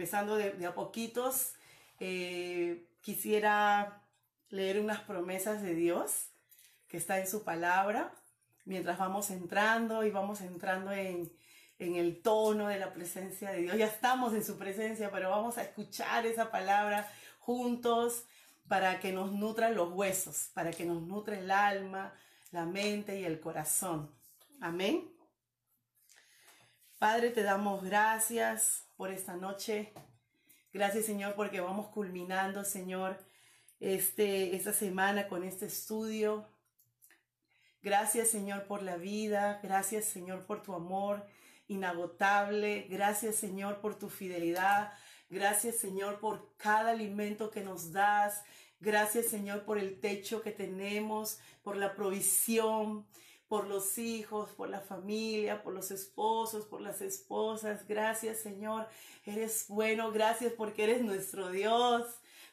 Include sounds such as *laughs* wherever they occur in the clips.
Empezando de, a poquitos. Eh, quisiera leer unas promesas de Dios que está en su palabra mientras vamos entrando y vamos entrando en, en el tono de la presencia de Dios. Ya estamos en su presencia, pero vamos a escuchar esa palabra juntos para que nos nutran los huesos, para que nos nutre el alma, la mente y el corazón. Amén. Padre, te damos gracias por esta noche. Gracias, Señor, porque vamos culminando, Señor, este, esta semana con este estudio. Gracias, Señor, por la vida. Gracias, Señor, por tu amor inagotable. Gracias Señor por tu fidelidad. Gracias Señor por cada alimento que nos das. Gracias Señor por el techo que tenemos, por la provisión, por los hijos, por la familia, por los esposos, por las esposas. Gracias Señor. Eres bueno. Gracias porque eres nuestro Dios.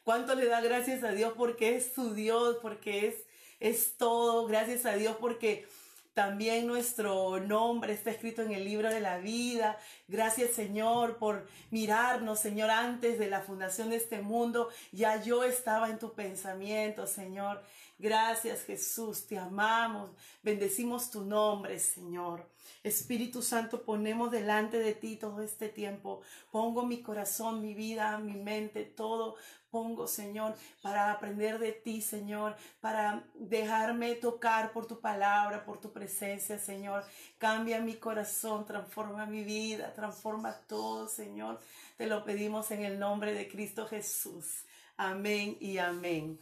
¿Cuánto le da gracias a Dios porque es su Dios, porque es, es todo? Gracias a Dios porque también nuestro nombre está escrito en el libro de la vida. Gracias Señor por mirarnos, Señor, antes de la fundación de este mundo. Ya yo estaba en tu pensamiento, Señor. Gracias Jesús, te amamos. Bendecimos tu nombre, Señor. Espíritu Santo, ponemos delante de ti todo este tiempo. Pongo mi corazón, mi vida, mi mente, todo pongo, Señor, para aprender de ti, Señor, para dejarme tocar por tu palabra, por tu presencia, Señor. Cambia mi corazón, transforma mi vida, transforma todo, Señor. Te lo pedimos en el nombre de Cristo Jesús. Amén y amén.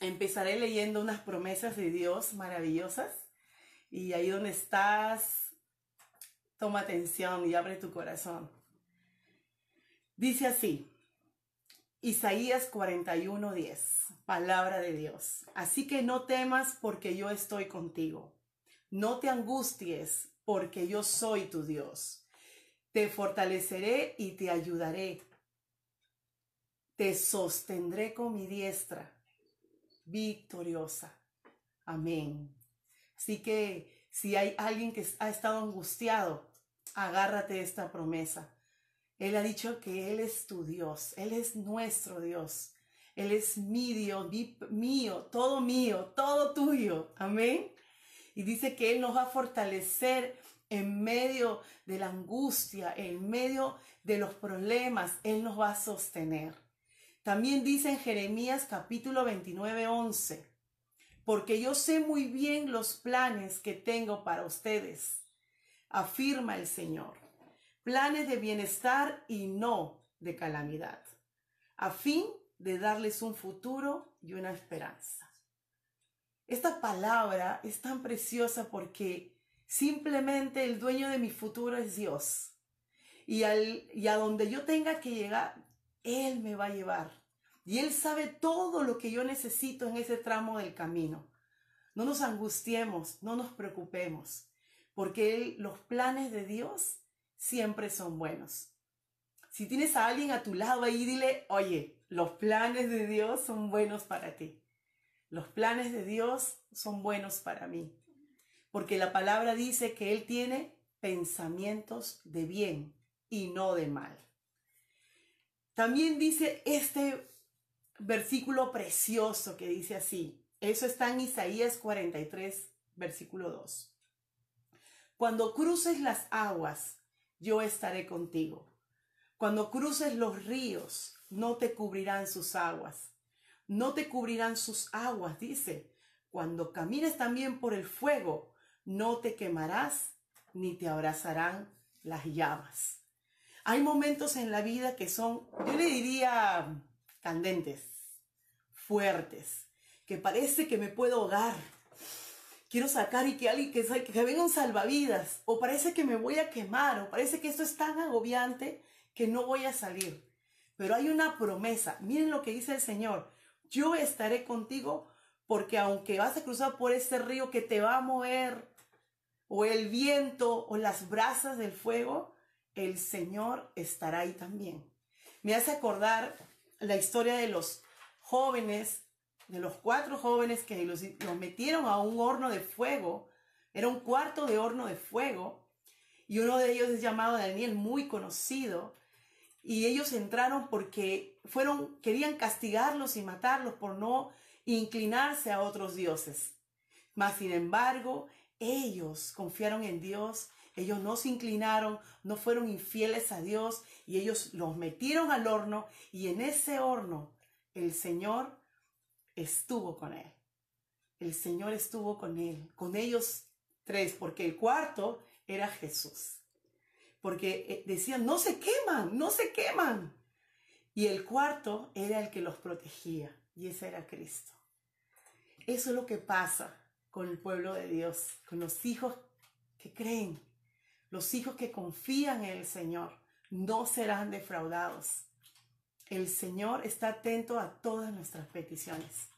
Empezaré leyendo unas promesas de Dios maravillosas. Y ahí donde estás, toma atención y abre tu corazón. Dice así, Isaías 41:10, palabra de Dios. Así que no temas porque yo estoy contigo. No te angusties porque yo soy tu Dios. Te fortaleceré y te ayudaré. Te sostendré con mi diestra victoriosa. Amén. Así que si hay alguien que ha estado angustiado, agárrate esta promesa. Él ha dicho que Él es tu Dios, Él es nuestro Dios, Él es mi Dios, mío, todo mío, todo tuyo. Amén. Y dice que Él nos va a fortalecer en medio de la angustia, en medio de los problemas, Él nos va a sostener. También dice en Jeremías capítulo 29, 11, porque yo sé muy bien los planes que tengo para ustedes, afirma el Señor planes de bienestar y no de calamidad, a fin de darles un futuro y una esperanza. Esta palabra es tan preciosa porque simplemente el dueño de mi futuro es Dios. Y, al, y a donde yo tenga que llegar, Él me va a llevar. Y Él sabe todo lo que yo necesito en ese tramo del camino. No nos angustiemos, no nos preocupemos, porque los planes de Dios siempre son buenos. Si tienes a alguien a tu lado ahí, dile, oye, los planes de Dios son buenos para ti. Los planes de Dios son buenos para mí. Porque la palabra dice que Él tiene pensamientos de bien y no de mal. También dice este versículo precioso que dice así. Eso está en Isaías 43, versículo 2. Cuando cruces las aguas, yo estaré contigo. Cuando cruces los ríos, no te cubrirán sus aguas. No te cubrirán sus aguas, dice. Cuando camines también por el fuego, no te quemarás ni te abrazarán las llamas. Hay momentos en la vida que son, yo le diría, candentes, fuertes, que parece que me puedo ahogar, quiero sacar y que alguien que, que venga un salvavidas, o parece que me voy a quemar, o parece que esto es tan agobiante que no voy a salir. Pero hay una promesa. Miren lo que dice el Señor. Yo estaré contigo porque aunque vas a cruzar por este río que te va a mover, o el viento, o las brasas del fuego, el Señor estará ahí también. Me hace acordar la historia de los jóvenes, de los cuatro jóvenes que los, metieron a un horno de fuego. Era un cuarto de horno de fuego. Y uno de ellos es llamado Daniel, muy conocido y ellos entraron porque fueron, querían castigarlos y matarlos por no inclinarse a otros dioses. Mas, sin embargo, ellos confiaron en Dios, ellos no se inclinaron, no fueron infieles a Dios y ellos los metieron al horno y en ese horno el Señor estuvo con él. El Señor estuvo con él, con ellos tres, porque el cuarto era Jesús porque eh, decían, no se queman, no se queman. Y el cuarto era el que los protegía, y ese era Cristo. Eso es lo que pasa con el pueblo de Dios, con los hijos que creen, los hijos que confían en el Señor, no serán defraudados. El Señor está atento a todas nuestras peticiones.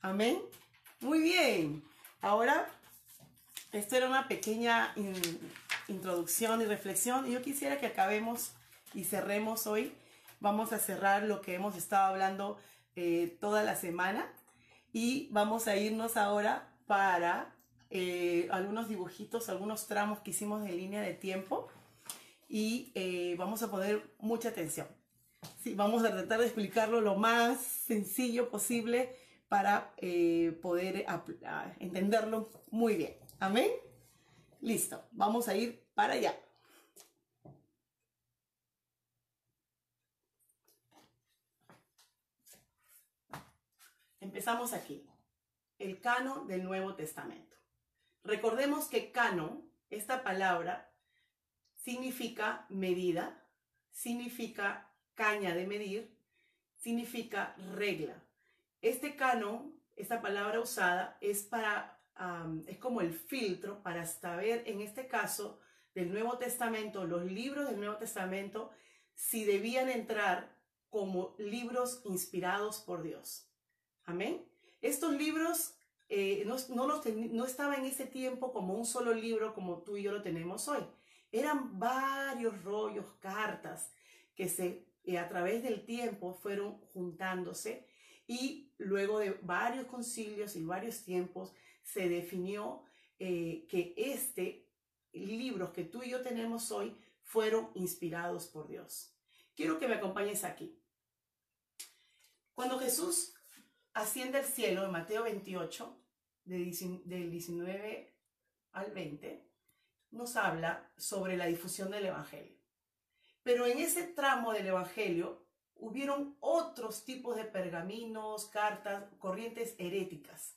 Amén. Muy bien. Ahora, esto era una pequeña introducción y reflexión. Yo quisiera que acabemos y cerremos hoy. Vamos a cerrar lo que hemos estado hablando eh, toda la semana y vamos a irnos ahora para eh, algunos dibujitos, algunos tramos que hicimos de línea de tiempo y eh, vamos a poner mucha atención. Sí, vamos a tratar de explicarlo lo más sencillo posible para poder entenderlo muy bien. Amén. Listo, vamos a ir para allá. Empezamos aquí. El canon del Nuevo Testamento. Recordemos que canon, esta palabra, significa medida, significa caña de medir, significa regla. Este canon, esta palabra usada, es para es como el filtro para saber, en este caso, del Nuevo Testamento, los libros del Nuevo Testamento, si debían entrar como libros inspirados por Dios. Amén. Estos libros eh, no, no, estaban en ese tiempo como un solo libro como tú y yo lo tenemos hoy. Eran varios rollos, cartas que se, eh, a través del tiempo fueron juntándose y luego de varios concilios y varios tiempos se definió eh, que este libros que tú y yo tenemos hoy fueron inspirados por Dios. Quiero que me acompañes aquí. Cuando Jesús asciende al cielo en Mateo 28, del 19 al 20, nos habla sobre la difusión del Evangelio. Pero en ese tramo del Evangelio hubieron otros tipos de pergaminos, cartas, corrientes heréticas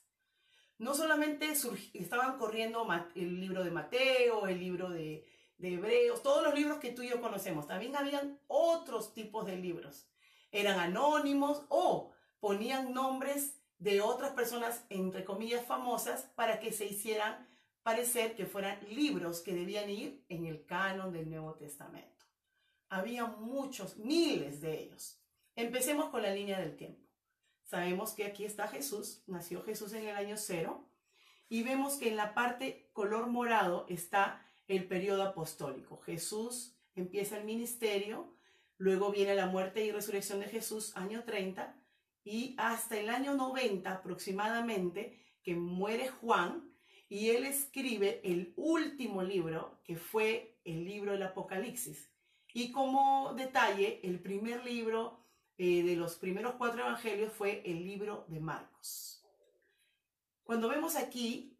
no solamente estaban corriendo el libro de Mateo, el libro de, Hebreos, todos los libros que tú y yo conocemos, también habían otros tipos de libros. Eran anónimos o ponían nombres de otras personas, entre comillas, famosas, para que se hicieran parecer que fueran libros que debían ir en el canon del Nuevo Testamento. Había muchos, miles de ellos. Empecemos con la línea del tiempo. Sabemos que aquí está Jesús, nació Jesús en el año cero, y vemos que en la parte color morado está el periodo apostólico. Jesús empieza el ministerio, luego viene la muerte y resurrección de Jesús, año 30, y hasta el año 90 aproximadamente, que muere Juan, y él escribe el último libro, que fue el libro del Apocalipsis. Y como detalle, el primer libro eh, de los primeros cuatro evangelios fue el libro de Marcos. Cuando vemos aquí,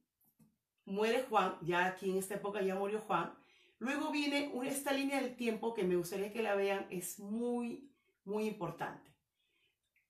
muere Juan, ya aquí en esta época ya murió Juan, luego viene esta línea del tiempo que me gustaría que la vean, es muy, muy importante.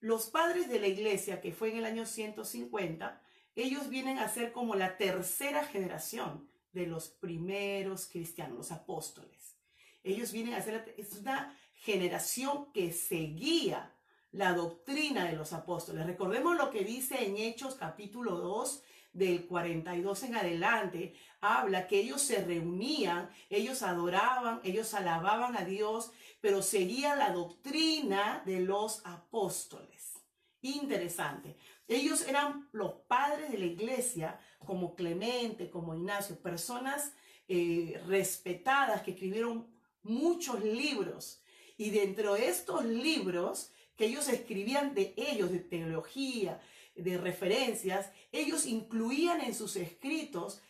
Los padres de la iglesia, que fue en el año 150, ellos vienen a ser como la tercera generación de los primeros cristianos, los apóstoles. Ellos vienen a ser, es una generación que seguía la doctrina de los apóstoles. Recordemos lo que dice en Hechos capítulo 2, del 42 en adelante, habla que ellos se reunían, ellos adoraban, ellos alababan a Dios, pero seguían la doctrina de los apóstoles. Interesante. Ellos eran los padres de la iglesia, como Clemente, como Ignacio, personas eh, respetadas que escribieron muchos libros. Y dentro de estos libros que ellos escribían de ellos, de teología, de referencias, ellos incluían en sus escritos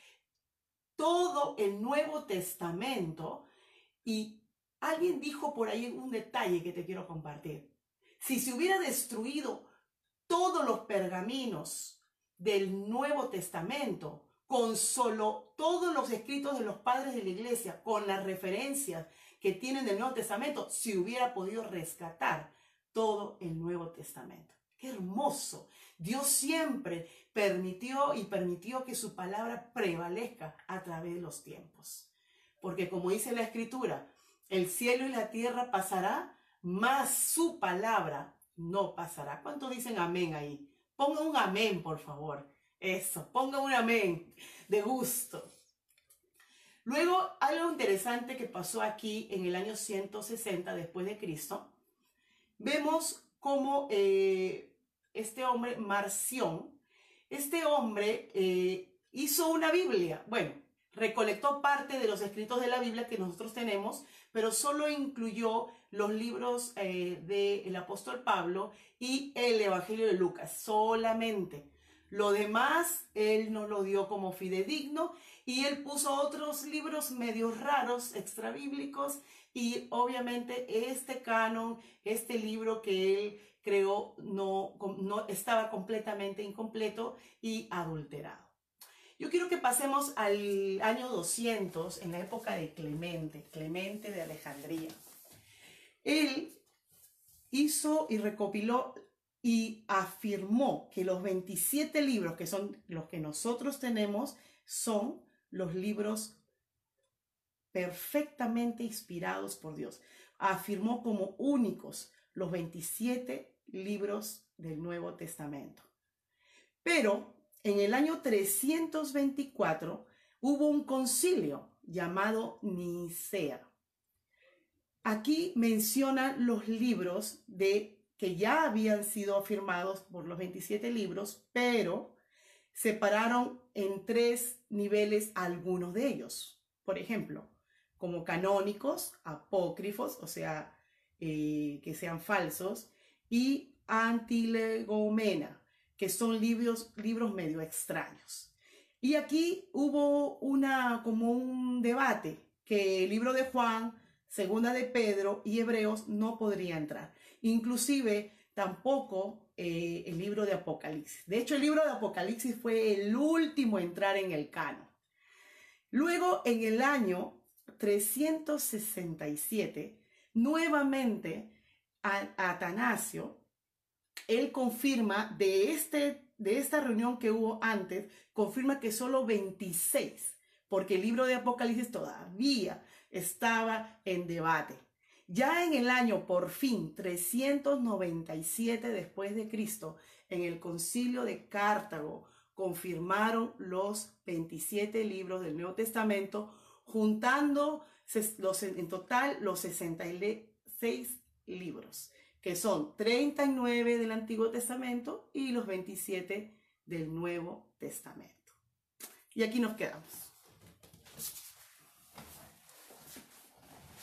todo el Nuevo Testamento y alguien dijo por ahí un detalle que te quiero compartir. Si se hubiera destruido todos los pergaminos del Nuevo Testamento, con solo todos los escritos de los padres de la iglesia, con las referencias que tienen del Nuevo Testamento, se hubiera podido rescatar todo el Nuevo Testamento. Qué hermoso. Dios siempre permitió y permitió que su palabra prevalezca a través de los tiempos. Porque como dice la escritura, el cielo y la tierra pasará, mas su palabra no pasará. ¿Cuántos dicen amén ahí? Ponga un amén, por favor. Eso, ponga un amén de gusto. Luego, algo interesante que pasó aquí en el año 160 después de Cristo, vemos cómo eh, este hombre, Marción, este hombre eh, hizo una Biblia. Bueno, recolectó parte de los escritos de la Biblia que nosotros tenemos, pero solo incluyó los libros eh, del apóstol Pablo y el Evangelio de Lucas, solamente. Lo demás, él nos lo dio como fidedigno y él puso otros libros medio raros, extrabíblicos, y obviamente este canon, este libro que él creó, no, no estaba completamente incompleto y adulterado. Yo quiero que pasemos al año 200, en la época de Clemente, Clemente de Alejandría. Él hizo y recopiló y afirmó que los 27 libros que son los que nosotros tenemos son los libros perfectamente inspirados por Dios. Afirmó como únicos los 27 libros del Nuevo Testamento. Pero en el año 324 hubo un concilio llamado Nicea. Aquí menciona los libros de que ya habían sido afirmados por los 27 libros, pero separaron en tres niveles algunos de ellos. Por ejemplo, como canónicos, apócrifos, o sea, eh, que sean falsos, y antilegomena, que son libros, libros medio extraños. Y aquí hubo una, como un debate, que el libro de Juan, segunda de Pedro y Hebreos no podría entrar inclusive tampoco eh, el libro de Apocalipsis. De hecho, el libro de Apocalipsis fue el último a entrar en el cano. Luego, en el año 367, nuevamente Atanasio, él confirma de, este, de esta reunión que hubo antes, confirma que solo 26, porque el libro de Apocalipsis todavía estaba en debate. Ya en el año por fin 397 después de Cristo, en el concilio de Cartago, confirmaron los 27 libros del Nuevo Testamento, juntando los, en total los 66 libros, que son 39 del Antiguo Testamento y los 27 del Nuevo Testamento. Y aquí nos quedamos.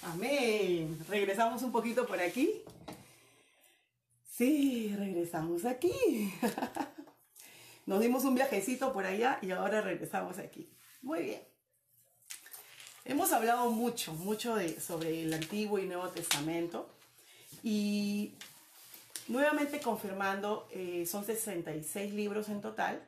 Amén. Regresamos un poquito por aquí. Sí, regresamos aquí. *laughs* Nos dimos un viajecito por allá y ahora regresamos aquí. Muy bien. Hemos hablado mucho, mucho de, sobre el Antiguo y Nuevo Testamento. Y nuevamente confirmando, eh, son 66 libros en total.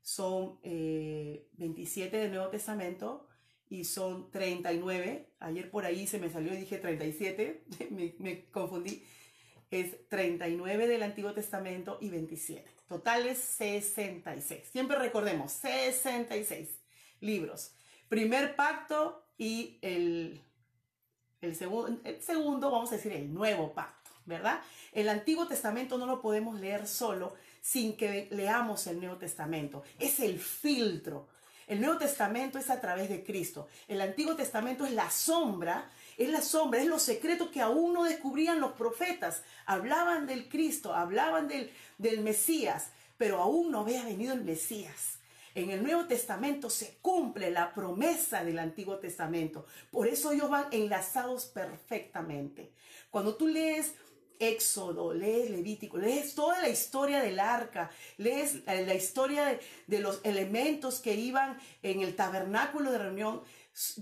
Son 27 eh, del Nuevo Testamento, y son 39. Ayer por ahí se me salió y dije 37, *laughs* me, me confundí. Es 39 del Antiguo Testamento y 27. Total es 66. Siempre recordemos, 66 libros. Primer pacto y el, el, segundo, vamos a decir, el nuevo pacto. ¿verdad? El Antiguo Testamento no lo podemos leer solo sin que leamos el Nuevo Testamento. Es el filtro. El Nuevo Testamento es a través de Cristo. El Antiguo Testamento es la sombra, es la sombra, es los secretos que aún no descubrían los profetas. Hablaban del Cristo, hablaban del, del Mesías, pero aún no había venido el Mesías. En el Nuevo Testamento se cumple la promesa del Antiguo Testamento. Por eso ellos van enlazados perfectamente. Cuando tú lees Éxodo, lees Levítico, lees toda la historia del arca, lees la historia de, los elementos que iban en el tabernáculo de reunión.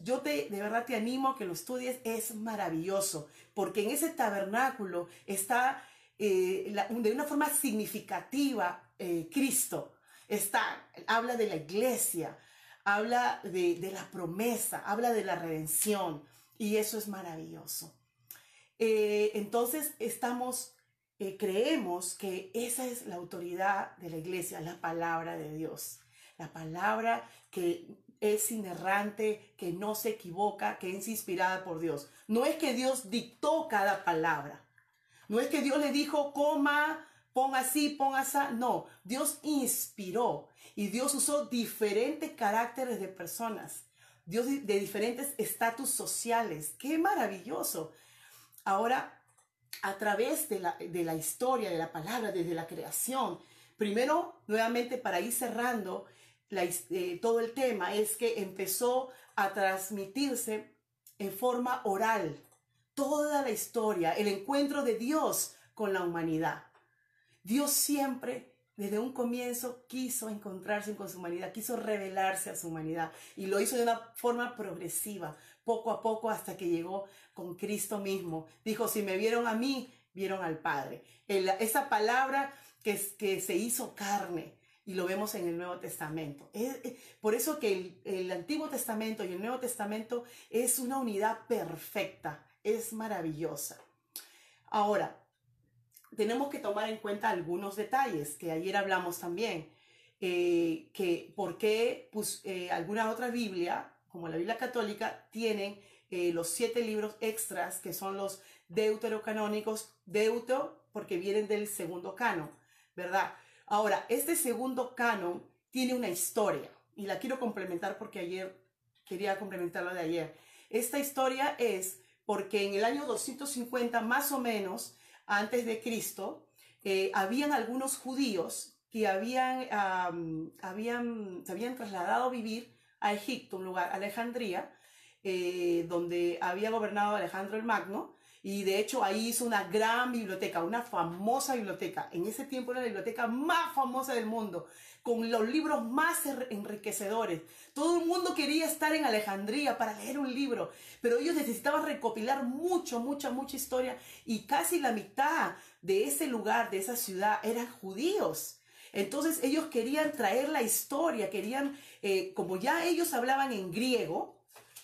Yo te, de verdad te animo a que lo estudies, es maravilloso, porque en ese tabernáculo está eh, de una forma significativa eh, Cristo. Está, habla de la iglesia, habla de, de la promesa, habla de la redención, y eso es maravilloso. Eh, entonces estamos, eh, creemos que esa es la autoridad de la iglesia, la palabra de Dios. La palabra que es inerrante, que no se equivoca, que es inspirada por Dios. No es que Dios dictó cada palabra. No es que Dios le dijo, coma, ponga así, ponga así. No, Dios inspiró y Dios usó diferentes caracteres de personas. Dios de diferentes estatus sociales. Qué maravilloso. Ahora, a través de la, historia, de la palabra, desde la creación, primero, nuevamente, para ir cerrando eh, todo el tema, es que empezó a transmitirse en forma oral toda la historia, el encuentro de Dios con la humanidad. Dios siempre, desde un comienzo, quiso encontrarse con su humanidad, quiso revelarse a su humanidad y lo hizo de una forma progresiva, poco a poco hasta que llegó con Cristo mismo. Dijo, si me vieron a mí, vieron al Padre. esa palabra que, que se hizo carne y lo vemos en el Nuevo Testamento. por eso que el Antiguo Testamento y el Nuevo Testamento es una unidad perfecta, es maravillosa. Ahora, tenemos que tomar en cuenta algunos detalles que ayer hablamos también. Eh, que por qué pues, eh, alguna otra Biblia como la Biblia católica, tienen eh, los siete libros extras que son los deuterocanónicos, deuto porque vienen del segundo canon, ¿verdad? Ahora, este segundo canon tiene una historia y la quiero complementar porque ayer quería complementarlo de ayer. Esta historia es porque en el año 250 más o menos antes de Cristo, eh, habían algunos judíos que habían, habían, se habían trasladado a vivir a Egipto, un lugar, Alejandría, eh, donde había gobernado Alejandro el Magno, y de hecho ahí hizo una gran biblioteca, una famosa biblioteca. En ese tiempo era la biblioteca más famosa del mundo, con los libros más enriquecedores. Todo el mundo quería estar en Alejandría para leer un libro, pero ellos necesitaban recopilar mucho, mucha, mucha historia y casi la mitad de ese lugar, de esa ciudad, eran judíos. Entonces ellos querían traer la historia, querían, eh, como ya ellos hablaban en griego,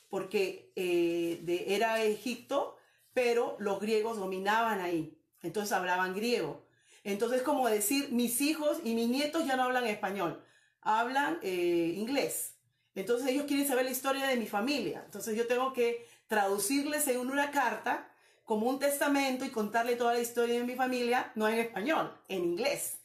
porque eh, era Egipto, pero los griegos dominaban ahí, entonces hablaban griego. Entonces como decir, mis hijos y mis nietos ya no hablan español, hablan eh, inglés. Entonces ellos quieren saber la historia de mi familia. Entonces yo tengo que traducirles en una carta como un testamento y contarle toda la historia de mi familia, no en español, en inglés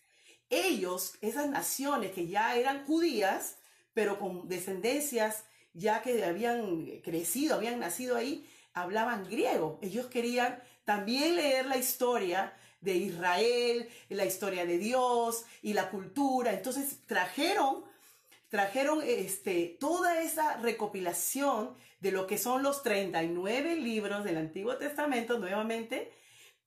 ellos, esas naciones que ya eran judías, pero con descendencias ya que habían crecido, habían nacido ahí, hablaban griego. Ellos querían también leer la historia de Israel, la historia de Dios y la cultura. Entonces trajeron, trajeron este, toda esa recopilación de lo que son los 39 libros del Antiguo Testamento nuevamente,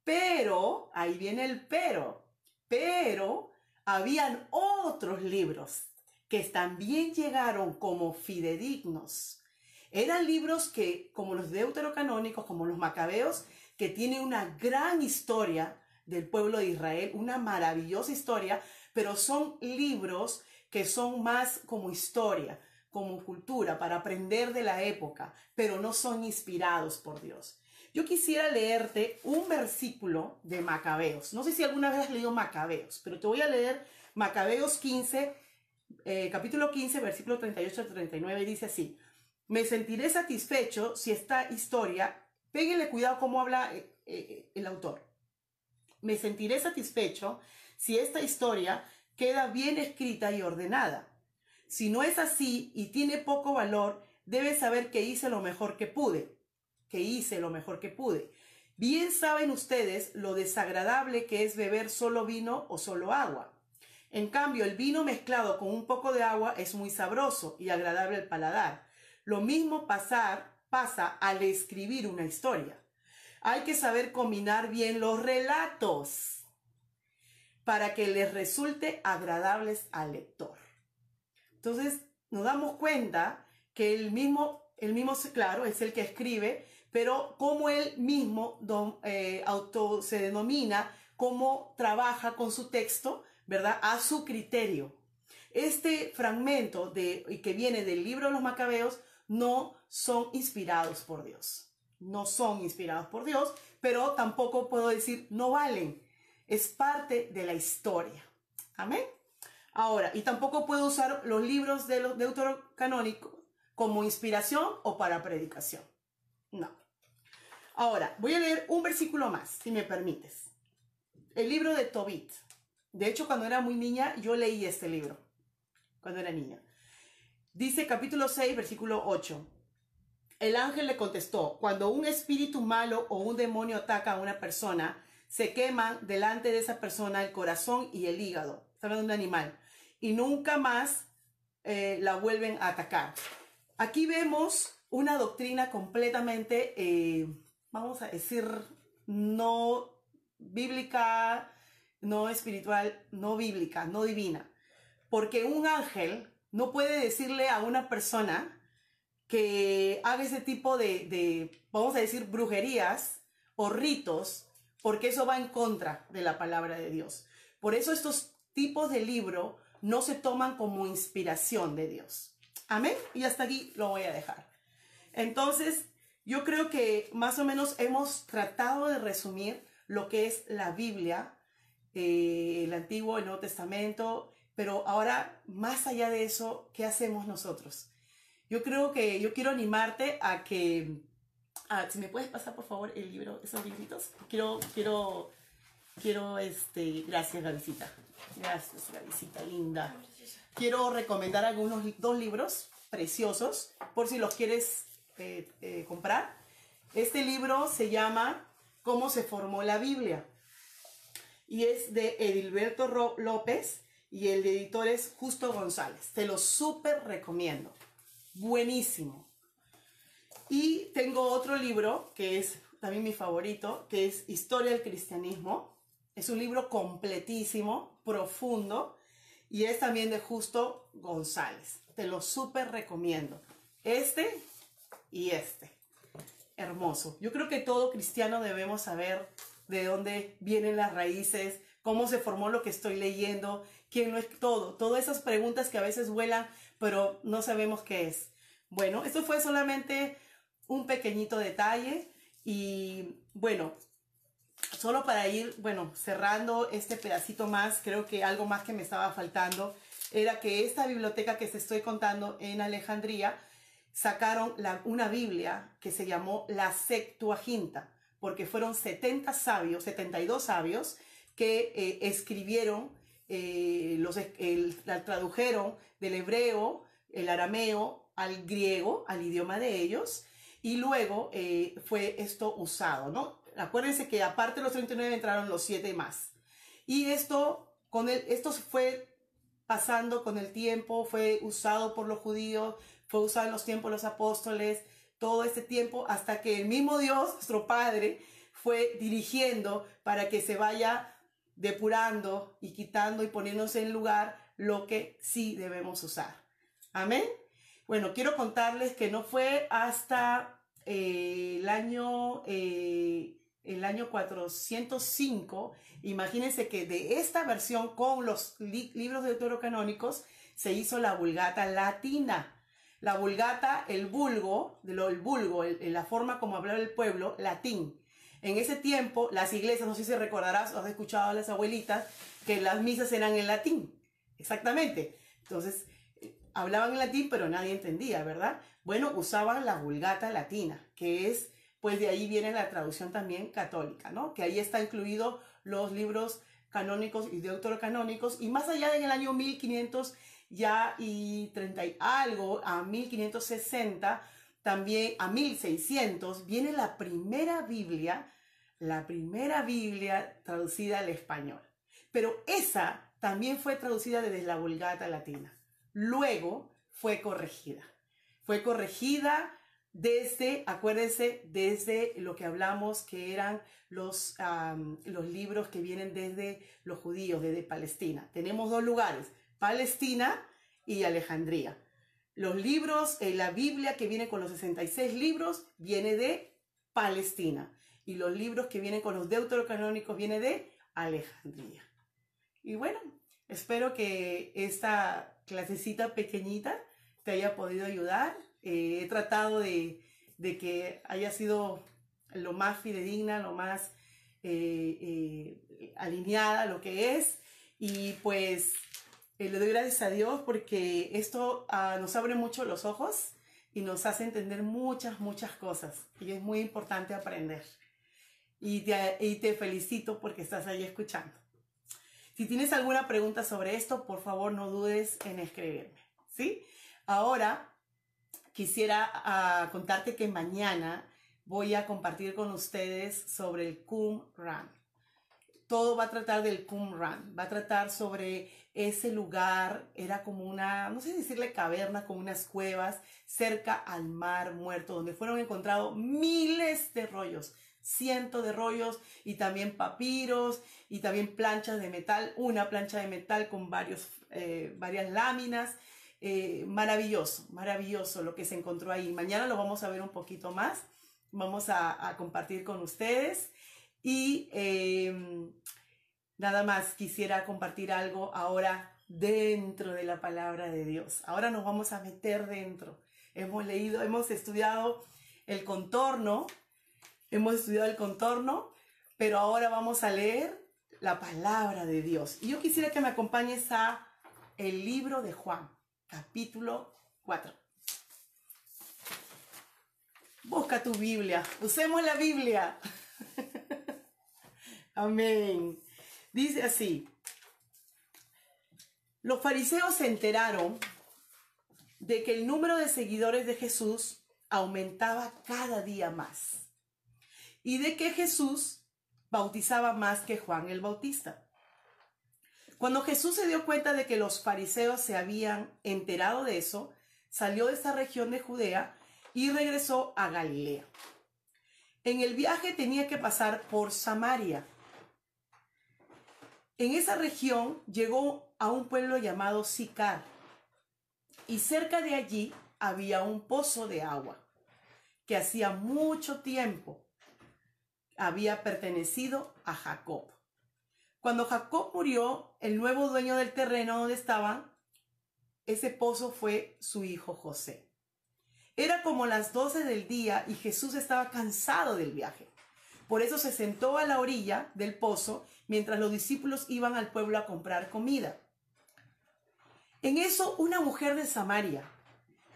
pero, ahí viene el pero, pero habían otros libros que también llegaron como fidedignos. Eran libros que, como los deuterocanónicos, como los macabeos, que tienen una gran historia del pueblo de Israel, una maravillosa historia, pero son libros que son más como historia, como cultura, para aprender de la época, pero no son inspirados por Dios. Yo quisiera leerte un versículo de Macabeos. No sé si alguna vez has leído Macabeos, pero te voy a leer Macabeos 15, eh, capítulo 15, versículo 38 al 39. Dice así, me sentiré satisfecho si esta historia, péguenle cuidado cómo habla eh, eh, el autor. me sentiré satisfecho si esta historia queda bien escrita y ordenada. Si no es así y tiene poco valor, debes saber que hice lo mejor que pude, que hice lo mejor que pude. Bien saben ustedes lo desagradable que es beber solo vino o solo agua. En cambio, el vino mezclado con un poco de agua es muy sabroso y agradable al paladar. Lo mismo pasar, pasa al escribir una historia. Hay que saber combinar bien los relatos para que les resulte agradables al lector. Entonces, nos damos cuenta que el mismo, el mismo, claro, es el que escribe, pero como él mismo eh, auto, se denomina, cómo trabaja con su texto, ¿verdad? A su criterio. Este fragmento de, que viene del libro de los macabeos no son inspirados por Dios. No son inspirados por Dios, pero tampoco puedo decir no valen. Es parte de la historia. Amén. Ahora, y tampoco puedo usar los libros de los deuterocanónicos como inspiración o para predicación. No. Ahora, voy a leer un versículo más, si me permites. El libro de Tobit. De hecho, cuando era muy niña, yo leí este libro. Cuando era niña. Dice capítulo 6, versículo 8. El ángel le contestó, cuando un espíritu malo o un demonio ataca a una persona, se queman delante de esa persona el corazón y el hígado. Está hablando de un animal. Y nunca más eh, la vuelven a atacar. Aquí vemos una doctrina completamente, eh, vamos a decir, no bíblica, no espiritual, no bíblica, no divina. Porque un ángel no puede decirle a una persona que haga ese tipo de, vamos a decir, brujerías o ritos, porque eso va en contra de la palabra de Dios. Por eso estos tipos de libro no se toman como inspiración de Dios. Amén. Y hasta aquí lo voy a dejar. Entonces, yo creo que más o menos hemos tratado de resumir lo que es la Biblia, eh, el Antiguo, el Nuevo Testamento, pero ahora, más allá de eso, ¿qué hacemos nosotros? Yo creo que yo quiero animarte a que, si me puedes pasar por favor el libro, esos libritos, quiero, quiero, quiero, este, gracias la visita, gracias la visita linda quiero recomendar algunos dos libros preciosos por si los quieres eh, eh, comprar. Este libro se llama Cómo se formó la Biblia y es de Edilberto López y el editor es Justo González. Te lo súper recomiendo. Buenísimo. Y tengo otro libro que es también mi favorito, que es Historia del Cristianismo. Es un libro completísimo, profundo, y es también de Justo González. Te lo súper recomiendo. Este y este. Hermoso. Yo creo que todo cristiano debemos saber de dónde vienen las raíces, cómo se formó lo que estoy leyendo, quién no es todo. Todas esas preguntas que a veces vuelan, pero no sabemos qué es. Bueno, esto fue solamente un pequeñito detalle y bueno, solo para ir, bueno, cerrando este pedacito más, creo que algo más que me estaba faltando era que esta biblioteca que se estoy contando en Alejandría, sacaron una Biblia que se llamó la Septuaginta, porque fueron 70 sabios, 72 sabios, que eh, escribieron, eh, los, la tradujeron del hebreo, el arameo, al griego, al idioma de ellos, y luego eh, fue esto usado, ¿no? acuérdense que aparte de los 39 entraron los 7 más. Y esto, con el, esto fue pasando con el tiempo, fue usado por los judíos, fue usado en los tiempos de los apóstoles, todo este tiempo hasta que el mismo Dios, nuestro Padre, fue dirigiendo para que se vaya depurando y quitando y poniéndose en lugar lo que sí debemos usar. Amén. Bueno, quiero contarles que no fue hasta eh, el año eh, el año 405, imagínense que de esta versión con los libros deuterocanónicos se hizo la vulgata latina. La vulgata, el vulgo, el vulgo, la forma como hablaba el pueblo, latín. En ese tiempo, las iglesias, no sé si recordarás has escuchado a las abuelitas, que las misas eran en latín. Exactamente. Entonces, eh, hablaban en latín, pero nadie entendía, ¿verdad? Bueno, usaban la vulgata latina, que es pues de ahí viene la traducción también católica, ¿no? Que ahí está incluido los libros canónicos y deuterocanónicos, y más allá en el año 1500 ya y 30 y algo, a 1560, también a 1600, viene la primera Biblia, la primera Biblia traducida al español. Pero esa también fue traducida desde la Vulgata Latina. Luego fue corregida. Fue corregida desde, acuérdense, desde lo que hablamos que eran los, los libros que vienen desde los judíos, desde Palestina. Tenemos dos lugares, Palestina y Alejandría. Los libros, eh, la Biblia que viene con los 66 libros viene de Palestina y los libros que vienen con los deuterocanónicos viene de Alejandría. Y bueno, espero que esta clasecita pequeñita te haya podido ayudar. Eh, he tratado de, que haya sido lo más fidedigna, lo más eh, alineada a lo que es. Y pues le doy gracias a Dios porque esto ah, nos abre mucho los ojos y nos hace entender muchas, muchas cosas. Y es muy importante aprender. Y te, y te felicito porque estás ahí escuchando. Si tienes alguna pregunta sobre esto, por favor no dudes en escribirme. ¿Sí? Ahora quisiera ah, contarte que mañana voy a compartir con ustedes sobre el Qumran. Todo va a tratar del Qumran, va a tratar sobre ese lugar era como una, no sé decirle caverna, como unas cuevas cerca al mar muerto, donde fueron encontrados miles de rollos, cientos de rollos y también papiros y también planchas de metal, una plancha de metal con varios, eh, varias láminas. Eh, maravilloso, maravilloso lo que se encontró ahí. Mañana lo vamos a ver un poquito más, vamos a, compartir con ustedes y em, Nada más quisiera compartir algo ahora dentro de la palabra de Dios. Ahora nos vamos a meter dentro. Hemos leído, hemos estudiado el contorno, hemos estudiado el contorno, pero ahora vamos a leer la palabra de Dios. Y yo quisiera que me acompañes a el libro de Juan, capítulo 4. Busca tu Biblia, usemos la Biblia. *laughs* Amén. Dice así, los fariseos se enteraron de que el número de seguidores de Jesús aumentaba cada día más y de que Jesús bautizaba más que Juan el Bautista. Cuando Jesús se dio cuenta de que los fariseos se habían enterado de eso, salió de esa región de Judea y regresó a Galilea. En el viaje tenía que pasar por Samaria. En esa región llegó a un pueblo llamado Sicar y cerca de allí había un pozo de agua que hacía mucho tiempo había pertenecido a Jacob. Cuando Jacob murió, el nuevo dueño del terreno donde estaban, ese pozo fue su hijo José. Era como las doce del día y Jesús estaba cansado del viaje. Por eso se sentó a la orilla del pozo mientras los discípulos iban al pueblo a comprar comida. En eso una mujer de Samaria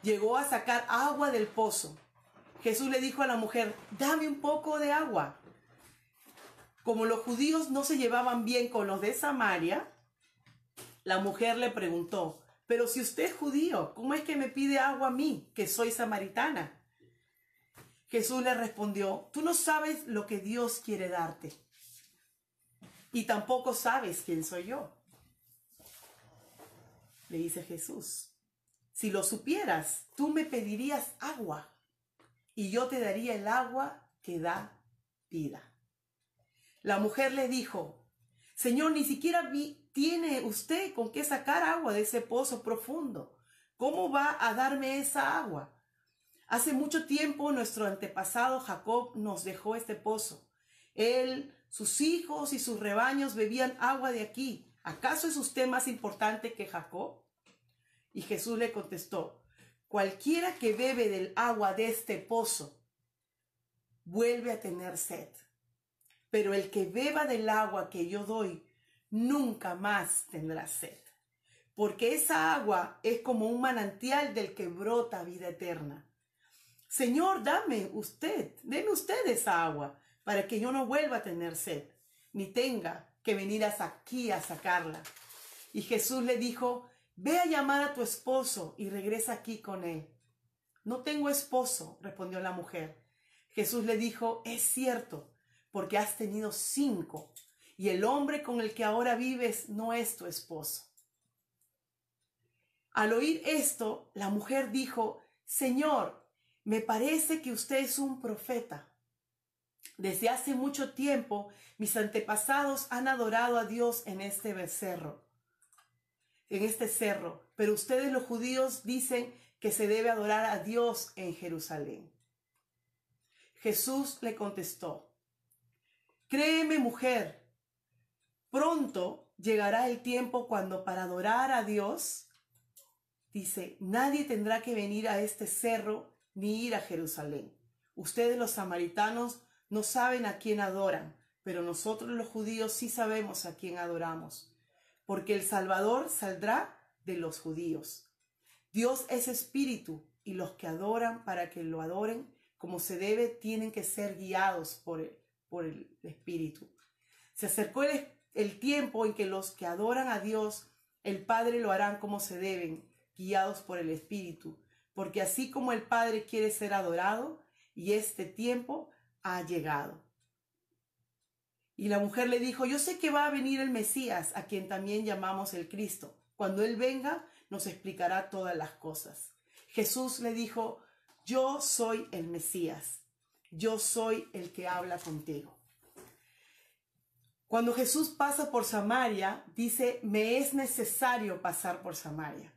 llegó a sacar agua del pozo. Jesús le dijo a la mujer, dame un poco de agua. Como los judíos no se llevaban bien con los de Samaria, la mujer le preguntó, pero si usted es judío, ¿cómo es que me pide agua a mí, que soy samaritana? Jesús le respondió, tú no sabes lo que Dios quiere darte y tampoco sabes quién soy yo. Le dice Jesús, si lo supieras, tú me pedirías agua y yo te daría el agua que da vida. La mujer le dijo, Señor, ni siquiera tiene usted con qué sacar agua de ese pozo profundo. ¿Cómo va a darme esa agua? Hace mucho tiempo nuestro antepasado Jacob nos dejó este pozo. Él sus hijos y sus rebaños bebían agua de aquí. ¿Acaso es usted más importante que Jacob? Y Jesús le contestó, cualquiera que bebe del agua de este pozo vuelve a tener sed. Pero el que beba del agua que yo doy nunca más tendrá sed. Porque esa agua es como un manantial del que brota vida eterna. Señor, dame usted, deme usted esa agua para que yo no vuelva a tener sed, ni tenga que venir hasta aquí a sacarla. Y Jesús le dijo, ve a llamar a tu esposo y regresa aquí con él. No tengo esposo, respondió la mujer. Jesús le dijo, es cierto, porque has tenido cinco, y el hombre con el que ahora vives no es tu esposo. Al oír esto, la mujer dijo, Señor, me parece que usted es un profeta. Desde hace mucho tiempo mis antepasados han adorado a Dios en este becerro, en este cerro, pero ustedes los judíos dicen que se debe adorar a Dios en Jerusalén. Jesús le contestó, Créeme mujer, pronto llegará el tiempo cuando para adorar a Dios, dice, nadie tendrá que venir a este cerro ni ir a Jerusalén. Ustedes los samaritanos no saben a quién adoran, pero nosotros los judíos sí sabemos a quién adoramos, porque el Salvador saldrá de los judíos. Dios es espíritu y los que adoran para que lo adoren como se debe tienen que ser guiados por el, por el espíritu. Se acercó el, el tiempo en que los que adoran a Dios, el Padre lo harán como se deben, guiados por el espíritu, porque así como el Padre quiere ser adorado, y este tiempo ha llegado. Y la mujer le dijo, yo sé que va a venir el Mesías, a quien también llamamos el Cristo. Cuando Él venga, nos explicará todas las cosas. Jesús le dijo, yo soy el Mesías, yo soy el que habla contigo. Cuando Jesús pasa por Samaria, dice, me es necesario pasar por Samaria.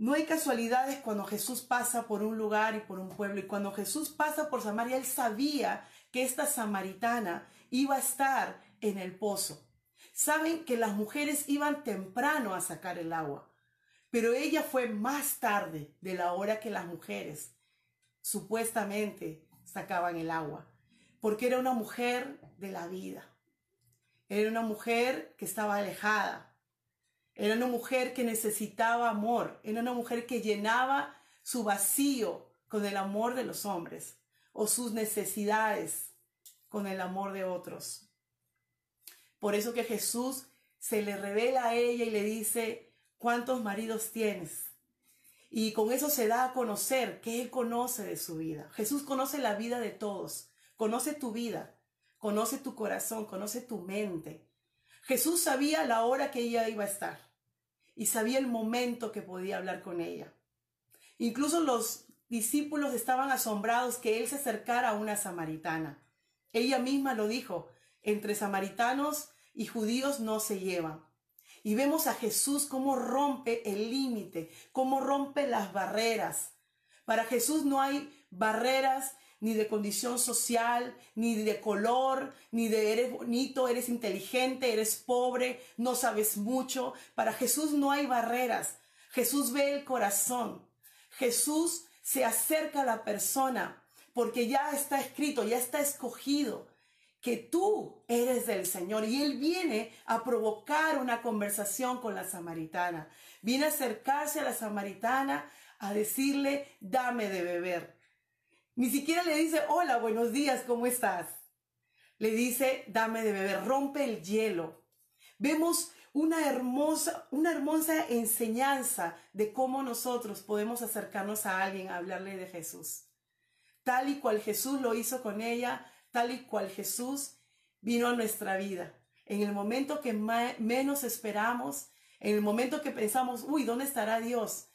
No hay casualidades cuando Jesús pasa por un lugar y por un pueblo. Y cuando Jesús pasa por Samaria, él sabía que esta samaritana iba a estar en el pozo. Saben que las mujeres iban temprano a sacar el agua, pero ella fue más tarde de la hora que las mujeres supuestamente sacaban el agua, porque era una mujer de la vida. Era una mujer que estaba alejada, era una mujer que necesitaba amor, era una mujer que llenaba su vacío con el amor de los hombres o sus necesidades con el amor de otros. Por eso que Jesús se le revela a ella y le dice, ¿cuántos maridos tienes? Y con eso se da a conocer que Él conoce de su vida. Jesús conoce la vida de todos, conoce tu vida, conoce tu corazón, conoce tu mente. Jesús sabía la hora que ella iba a estar y sabía el momento que podía hablar con ella. Incluso los discípulos estaban asombrados que él se acercara a una samaritana. Ella misma lo dijo, entre samaritanos y judíos no se llevan. Y vemos a Jesús cómo rompe el límite, cómo rompe las barreras. Para Jesús no hay barreras ni de condición social, ni de color, ni de eres bonito, eres inteligente, eres pobre, no sabes mucho. Para Jesús no hay barreras. Jesús ve el corazón. Jesús se acerca a la persona porque ya está escrito, ya está escogido que tú eres del Señor. Y Él viene a provocar una conversación con la samaritana. Viene a acercarse a la samaritana a decirle, dame de beber. Ni siquiera le dice, hola, buenos días, ¿cómo estás? Le dice, dame de beber, rompe el hielo. Vemos una hermosa, una hermosa enseñanza de cómo nosotros podemos acercarnos a alguien a hablarle de Jesús. Tal y cual Jesús lo hizo con ella, tal y cual Jesús vino a nuestra vida. En el momento que menos esperamos, en el momento que pensamos, uy, ¿dónde estará Dios?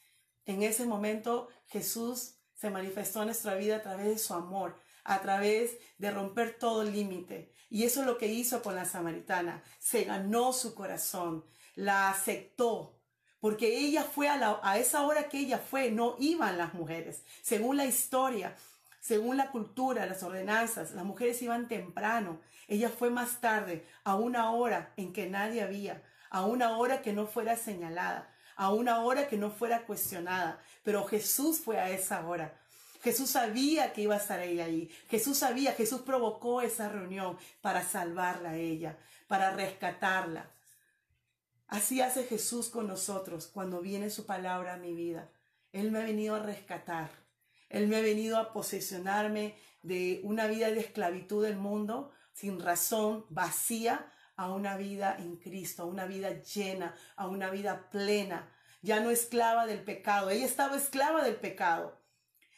En ese momento Jesús se manifestó en nuestra vida a través de su amor, a través de romper todo límite. Y eso es lo que hizo con la samaritana. Se ganó su corazón, la aceptó, porque ella fue a, a esa hora que ella fue, no iban las mujeres. Según la historia, según la cultura, las ordenanzas, las mujeres iban temprano. Ella fue más tarde, a una hora en que nadie había, a una hora que no fuera señalada a una hora que no fuera cuestionada. Pero Jesús fue a esa hora. Jesús sabía que iba a estar ella ahí. Jesús sabía, Jesús provocó esa reunión para salvarla a ella, para rescatarla. Así hace Jesús con nosotros cuando viene su palabra a mi vida. Él me ha venido a rescatar. Él me ha venido a posesionarme de una vida de esclavitud del mundo, sin razón, vacía, a una vida en Cristo, a una vida llena, a una vida plena, ya no esclava del pecado. Ella estaba esclava del pecado.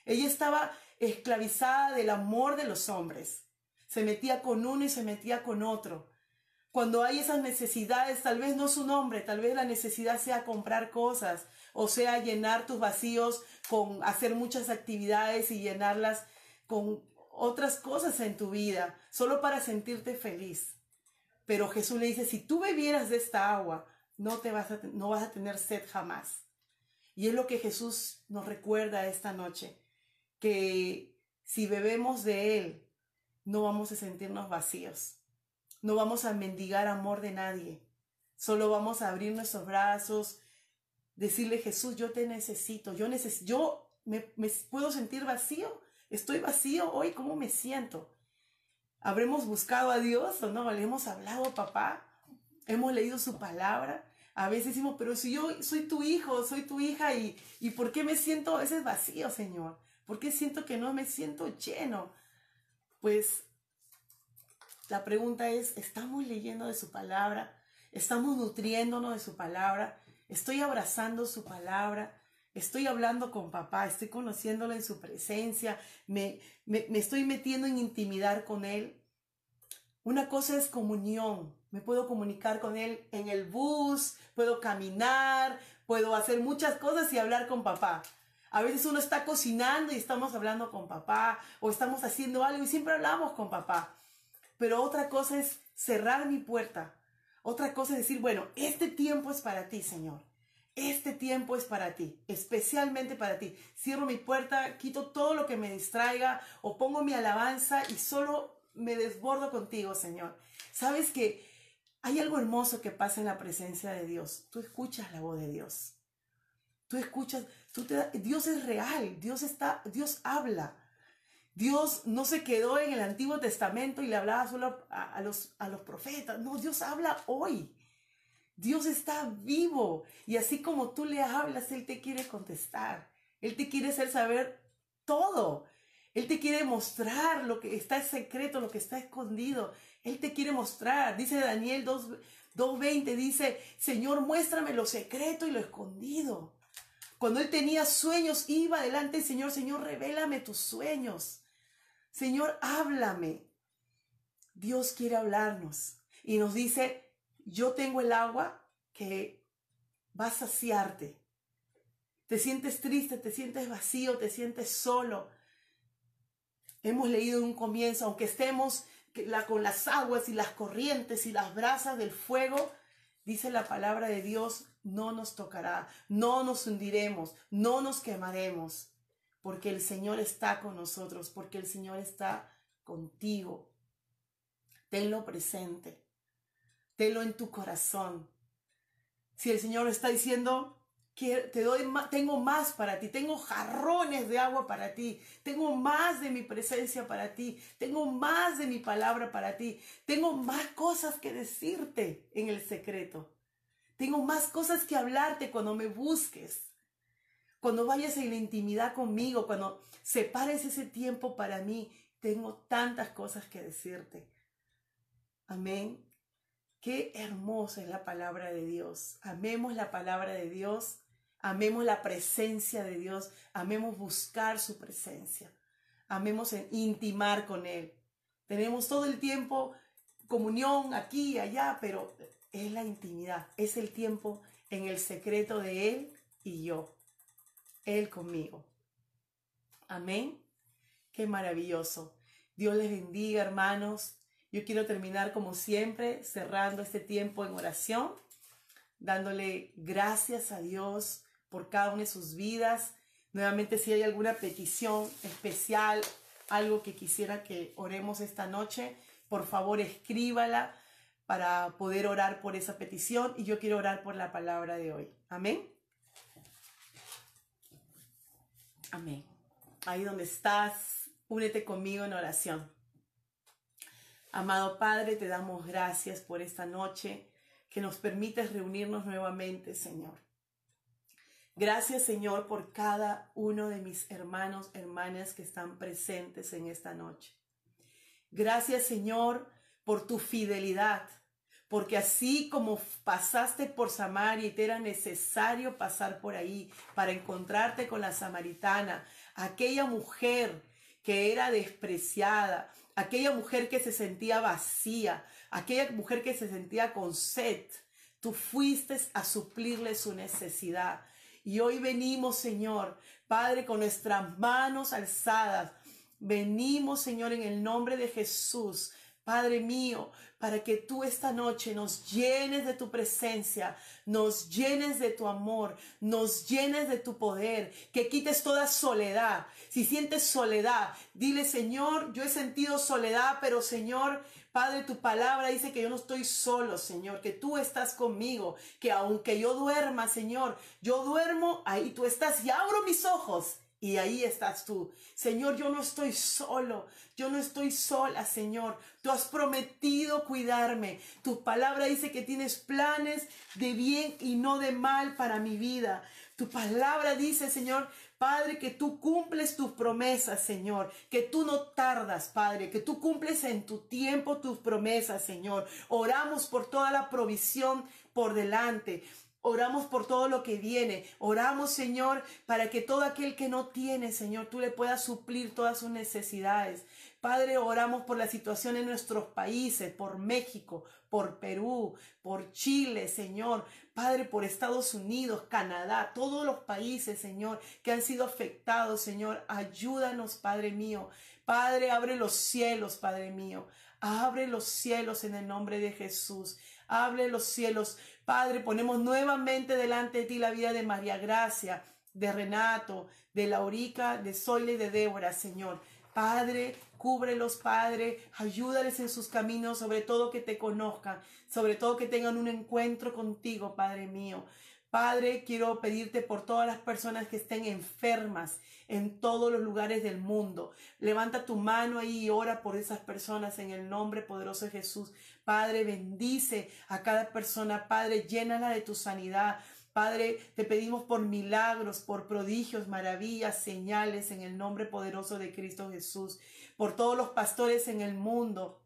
Ella estaba esclavizada del amor de los hombres. Se metía con uno y se metía con otro. Cuando hay esas necesidades, tal vez no es un hombre, tal vez la necesidad sea comprar cosas, o sea llenar tus vacíos con hacer muchas actividades y llenarlas con otras cosas en tu vida, solo para sentirte feliz. Pero Jesús le dice, si tú bebieras de esta agua, no, te vas a, no vas a tener sed jamás. Y es lo que Jesús nos recuerda esta noche, que si bebemos de Él, no vamos a sentirnos vacíos, no vamos a mendigar amor de nadie, solo vamos a abrir nuestros brazos, decirle Jesús, yo te necesito, yo, necesito, yo me, me puedo sentir vacío, estoy vacío hoy, ¿cómo me siento? ¿Habremos buscado a Dios o no? ¿Le hemos hablado, papá? ¿Hemos leído su palabra? A veces decimos, pero si yo soy tu hijo, soy tu hija, ¿y, y por qué me siento a veces vacío, Señor? ¿Por qué siento que no me siento lleno? Pues la pregunta es, ¿estamos leyendo de su palabra? ¿Estamos nutriéndonos de su palabra? Estoy abrazando su palabra. Estoy hablando con papá, estoy conociéndolo en su presencia, me, me, estoy metiendo en intimidad con él. Una cosa es comunión, me puedo comunicar con él en el bus, puedo caminar, puedo hacer muchas cosas y hablar con papá. A veces uno está cocinando y estamos hablando con papá o estamos haciendo algo y siempre hablamos con papá. Pero otra cosa es cerrar mi puerta. Otra cosa es decir, bueno, este tiempo es para ti, Señor. Este tiempo es para ti, especialmente para ti. Cierro mi puerta, quito todo lo que me distraiga o pongo mi alabanza y solo me desbordo contigo, Señor. Sabes que hay algo hermoso que pasa en la presencia de Dios. Tú escuchas la voz de Dios. Tú escuchas, tú te, Dios es real, Dios está, Dios habla. Dios no se quedó en el Antiguo Testamento y le hablaba solo a, los, a los profetas. No, Dios habla hoy. Dios está vivo y así como tú le hablas, Él te quiere contestar. Él te quiere hacer saber todo. Él te quiere mostrar lo que está secreto, lo que está escondido. Él te quiere mostrar. Dice Daniel 2.20, dice, Señor, muéstrame lo secreto y lo escondido. Cuando él tenía sueños, iba delante del Señor, Señor, revélame tus sueños. Señor, háblame. Dios quiere hablarnos y nos dice, yo tengo el agua que va a saciarte. Te sientes triste, te sientes vacío, te sientes solo. Hemos leído en un comienzo, aunque estemos con las aguas y las corrientes y las brasas del fuego, dice la palabra de Dios, no nos tocará, no nos hundiremos, no nos quemaremos, porque el Señor está con nosotros, porque el Señor está contigo. Tenlo presente tenlo en tu corazón. Si el Señor está diciendo, que te doy tengo más para ti, tengo jarrones de agua para ti, tengo más de mi presencia para ti, tengo más de mi palabra para ti, tengo más cosas que decirte en el secreto, tengo más cosas que hablarte cuando me busques, cuando vayas en la intimidad conmigo, cuando separes ese tiempo para mí, tengo tantas cosas que decirte. Amén. Qué hermosa es la palabra de Dios. Amemos la palabra de Dios. Amemos la presencia de Dios. Amemos buscar su presencia. Amemos intimar con Él. Tenemos todo el tiempo comunión aquí allá, pero es la intimidad. Es el tiempo en el secreto de Él y yo. Él conmigo. Amén. Qué maravilloso. Dios les bendiga, hermanos. Yo quiero terminar como siempre, cerrando este tiempo en oración, dándole gracias a Dios por cada una de sus vidas. Nuevamente, si hay alguna petición especial, algo que quisiera que oremos esta noche, por favor escríbala para poder orar por esa petición y yo quiero orar por la palabra de hoy. Amén. Amén. Ahí donde estás, únete conmigo en oración. Amado Padre, te damos gracias por esta noche que nos permites reunirnos nuevamente, Señor. Gracias Señor por cada uno de mis hermanos, hermanas que están presentes en esta noche. Gracias Señor por tu fidelidad, porque así como pasaste por Samaria y te era necesario pasar por ahí para encontrarte con la samaritana, aquella mujer que era despreciada, aquella mujer que se sentía vacía, aquella mujer que se sentía con sed, tú fuiste a suplirle su necesidad. Y hoy venimos, Señor, Padre, con nuestras manos alzadas. Venimos, Señor, en el nombre de Jesús, Padre mío, para que tú esta noche nos llenes de tu presencia, nos llenes de tu amor, nos llenes de tu poder, que quites toda soledad. Si sientes soledad, dile, Señor, yo he sentido soledad, pero Señor, Padre, tu palabra dice que yo no estoy solo, Señor, que tú estás conmigo, que aunque yo duerma, Señor, yo duermo, ahí tú estás y abro mis ojos y ahí estás tú. Señor, yo no estoy solo, yo no estoy sola, Señor. Tú has prometido cuidarme. Tu palabra dice que tienes planes de bien y no de mal para mi vida. Tu palabra dice, Señor, Padre, que tú cumples tus promesas, Señor, que tú no tardas, Padre, que tú cumples en tu tiempo tus promesas, Señor. Oramos por toda la provisión por delante. Oramos por todo lo que viene. Oramos, Señor, para que todo aquel que no tiene, Señor, tú le puedas suplir todas sus necesidades. Padre, oramos por la situación en nuestros países, por México, por Perú, por Chile, Señor. Padre, por Estados Unidos, Canadá, todos los países, Señor, que han sido afectados, Señor. Ayúdanos, Padre mío. Padre, abre los cielos, Padre mío. Abre los cielos en el nombre de Jesús. Abre los cielos Padre, ponemos nuevamente delante de ti la vida de María Gracia, de Renato, de Laurica, de Zoile y de Débora, Señor. Padre, cúbrelos, Padre, ayúdales en sus caminos, sobre todo que te conozcan, sobre todo que tengan un encuentro contigo, Padre mío. Padre, quiero pedirte por todas las personas que estén enfermas en todos los lugares del mundo. Levanta tu mano ahí y ora por esas personas en el nombre poderoso de Jesús. Padre, bendice a cada persona. Padre, llénala de tu sanidad. Padre, te pedimos por milagros, por prodigios, maravillas, señales en el nombre poderoso de Cristo Jesús. Por todos los pastores en el mundo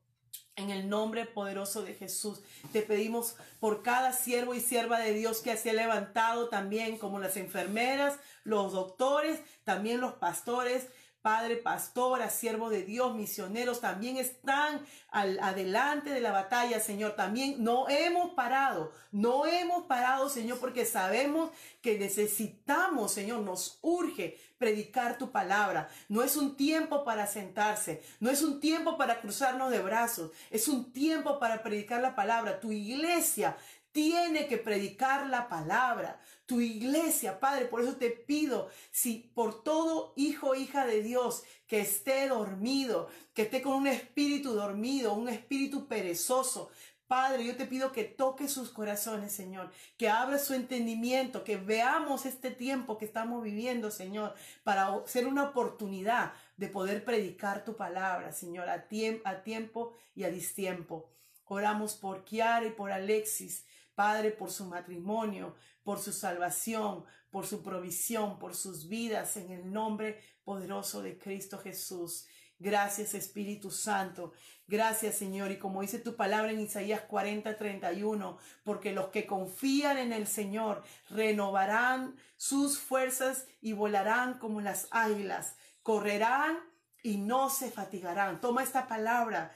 en el nombre poderoso de Jesús, te pedimos por cada siervo y sierva de Dios que se ha levantado también, como las enfermeras, los doctores, también los pastores, Padre, pastora, siervo de Dios, misioneros, también están al, adelante de la batalla, Señor. También no hemos parado, no hemos parado, Señor, porque sabemos que necesitamos, Señor, nos urge predicar tu palabra. No es un tiempo para sentarse, no es un tiempo para cruzarnos de brazos, es un tiempo para predicar la palabra. Tu iglesia tiene que predicar la palabra. Tu iglesia, Padre, por eso te pido, si por todo hijo hija de Dios que esté dormido, que esté con un espíritu dormido, un espíritu perezoso, Padre, yo te pido que toque sus corazones, Señor, que abra su entendimiento, que veamos este tiempo que estamos viviendo, Señor, para ser una oportunidad de poder predicar tu palabra, Señor, a, tiempo y a distiempo. Oramos por Kiara y por Alexis, Padre, por su matrimonio, por su salvación, por su provisión, por sus vidas, en el nombre poderoso de Cristo Jesús. Gracias Espíritu Santo. Gracias Señor. Y como dice tu palabra en Isaías 40, 31, porque los que confían en el Señor renovarán sus fuerzas y volarán como las águilas. Correrán y no se fatigarán. Toma esta palabra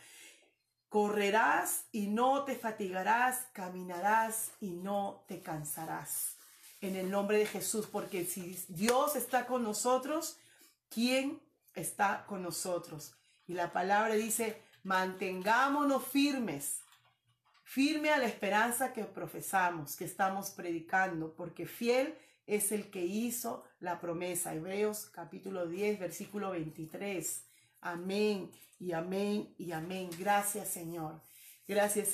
Correrás y no te fatigarás, caminarás y no te cansarás. En el nombre de Jesús, porque si Dios está con nosotros, ¿quién está con nosotros? Y la palabra dice, mantengámonos firmes, firme a la esperanza que profesamos, que estamos predicando, porque fiel es el que hizo la promesa. Hebreos capítulo 10, versículo 23. Amén y amén y amén. Gracias Señor. Gracias Señor.